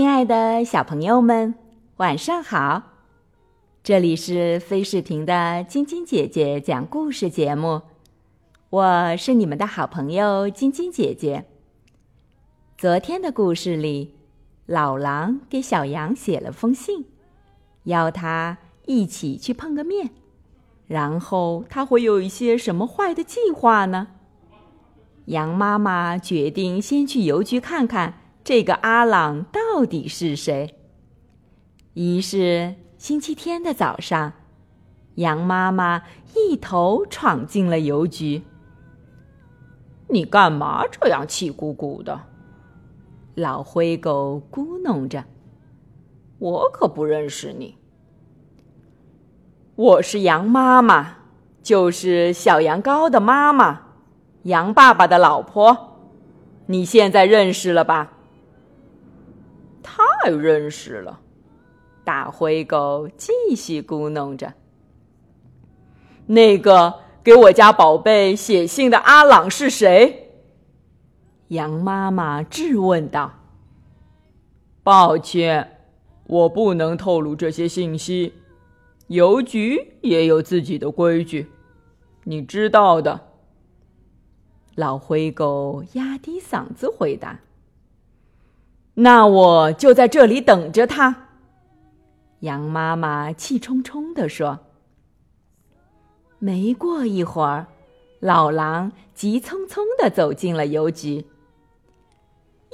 亲爱的小朋友们，晚上好！这里是飞视频的晶晶姐姐讲故事节目，我是你们的好朋友晶晶姐姐。昨天的故事里，老狼给小羊写了封信，邀他一起去碰个面。然后他会有一些什么坏的计划呢？羊妈妈决定先去邮局看看。这个阿朗到底是谁？于是星期天的早上，羊妈妈一头闯进了邮局。你干嘛这样气鼓鼓的？老灰狗咕哝着：“我可不认识你。我是羊妈妈，就是小羊羔的妈妈，羊爸爸的老婆。你现在认识了吧？”太认识了，大灰狗继续咕哝着。那个给我家宝贝写信的阿朗是谁？羊妈妈质问道。抱歉，我不能透露这些信息，邮局也有自己的规矩，你知道的。老灰狗压低嗓子回答。那我就在这里等着他。”羊妈妈气冲冲地说。没过一会儿，老狼急匆匆地走进了邮局。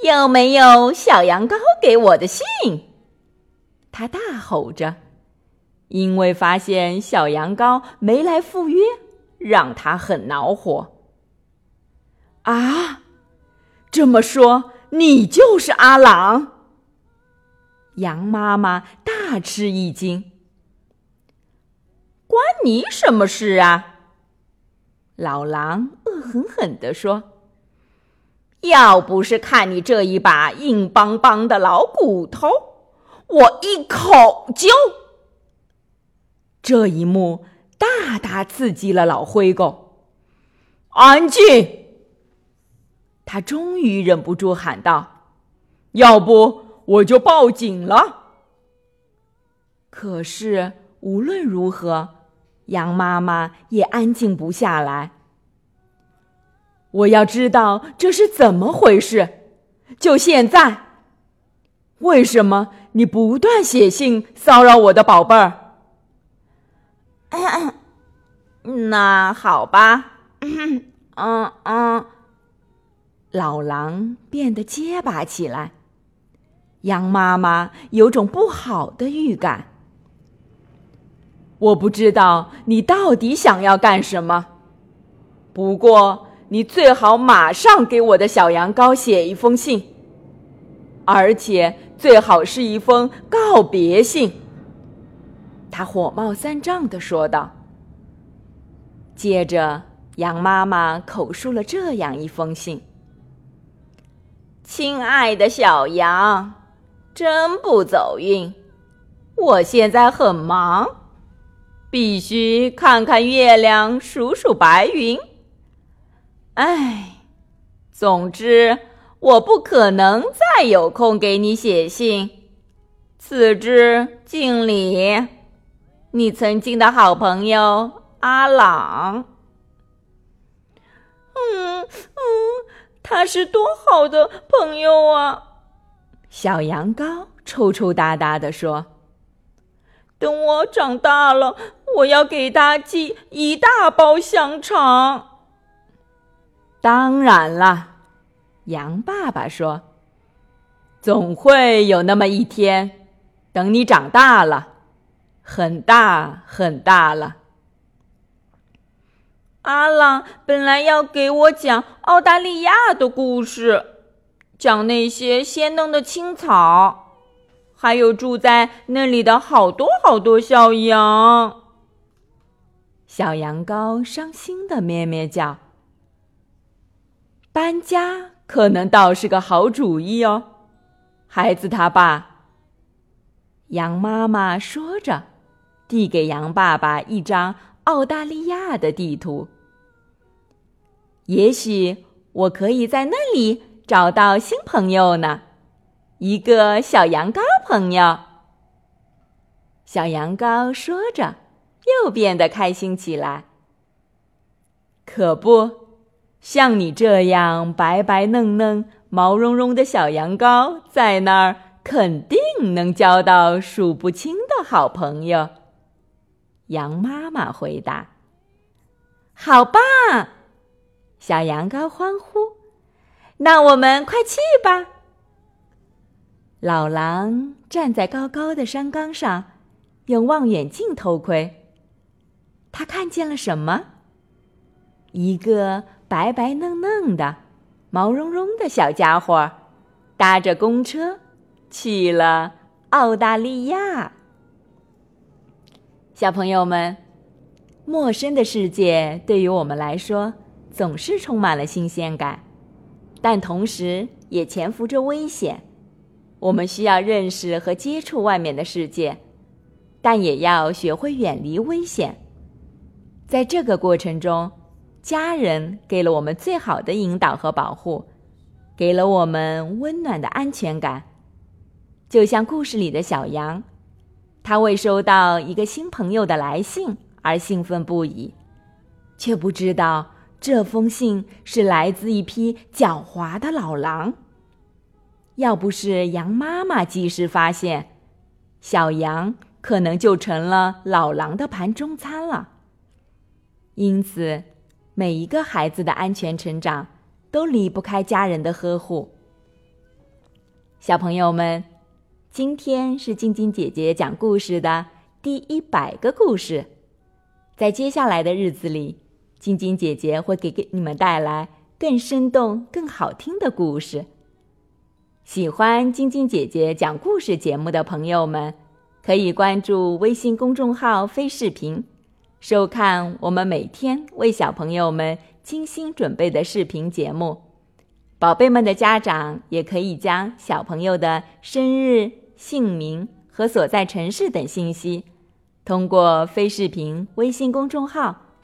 有没有小羊羔给我的信？他大吼着，因为发现小羊羔没来赴约，让他很恼火。啊，这么说。你就是阿郎，羊妈妈大吃一惊。关你什么事啊？老狼恶狠狠地说：“要不是看你这一把硬邦邦的老骨头，我一口就……”这一幕大大刺激了老灰狗。安静。他终于忍不住喊道：“要不我就报警了。”可是无论如何，羊妈妈也安静不下来。我要知道这是怎么回事，就现在！为什么你不断写信骚扰我的宝贝儿？那好吧，嗯 嗯。老狼变得结巴起来，羊妈妈有种不好的预感。我不知道你到底想要干什么，不过你最好马上给我的小羊羔写一封信，而且最好是一封告别信。他火冒三丈的说道。接着，羊妈妈口述了这样一封信。亲爱的小羊，真不走运！我现在很忙，必须看看月亮，数数白云。唉，总之，我不可能再有空给你写信。此致敬礼，你曾经的好朋友阿朗。嗯嗯。他是多好的朋友啊！小羊羔抽抽搭搭地说：“等我长大了，我要给他寄一大包香肠。”当然了，羊爸爸说：“总会有那么一天，等你长大了，很大很大了。”阿朗本来要给我讲澳大利亚的故事，讲那些鲜嫩的青草，还有住在那里的好多好多小羊。小羊羔伤心的咩咩叫。搬家可能倒是个好主意哦，孩子他爸。羊妈妈说着，递给羊爸爸一张澳大利亚的地图。也许我可以在那里找到新朋友呢。一个小羊羔朋友。小羊羔说着，又变得开心起来。可不，像你这样白白嫩嫩、毛茸茸的小羊羔，在那儿肯定能交到数不清的好朋友。羊妈妈回答：“好棒！”小羊羔欢呼：“那我们快去吧！”老狼站在高高的山岗上，用望远镜偷窥。他看见了什么？一个白白嫩嫩的、毛茸茸的小家伙，搭着公车去了澳大利亚。小朋友们，陌生的世界对于我们来说总是充满了新鲜感，但同时也潜伏着危险。我们需要认识和接触外面的世界，但也要学会远离危险。在这个过程中，家人给了我们最好的引导和保护，给了我们温暖的安全感。就像故事里的小羊，他为收到一个新朋友的来信而兴奋不已，却不知道这封信是来自一匹狡猾的老狼。要不是羊妈妈及时发现，小羊可能就成了老狼的盘中餐了。因此，每一个孩子的安全成长都离不开家人的呵护。小朋友们，今天是晶晶姐姐讲故事的第一百个故事，在接下来的日子里，晶晶姐姐会给给你们带来更生动、更好听的故事。喜欢晶晶姐姐讲故事节目的朋友们，可以关注微信公众号“飞视频”，收看我们每天为小朋友们精心准备的视频节目。宝贝们的家长也可以将小朋友的生日、姓名和所在城市等信息，通过飞视频微信公众号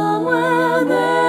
come when they